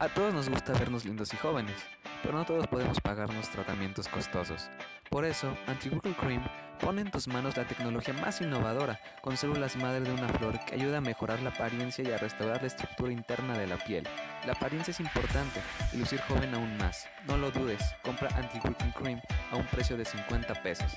A todos nos gusta vernos lindos y jóvenes, pero no todos podemos pagarnos tratamientos costosos. Por eso, Anti-Wrinkle Cream pone en tus manos la tecnología más innovadora, con células madre de una flor que ayuda a mejorar la apariencia y a restaurar la estructura interna de la piel. La apariencia es importante y lucir joven aún más. No lo dudes, compra Anti-Wrinkle Cream a un precio de 50 pesos.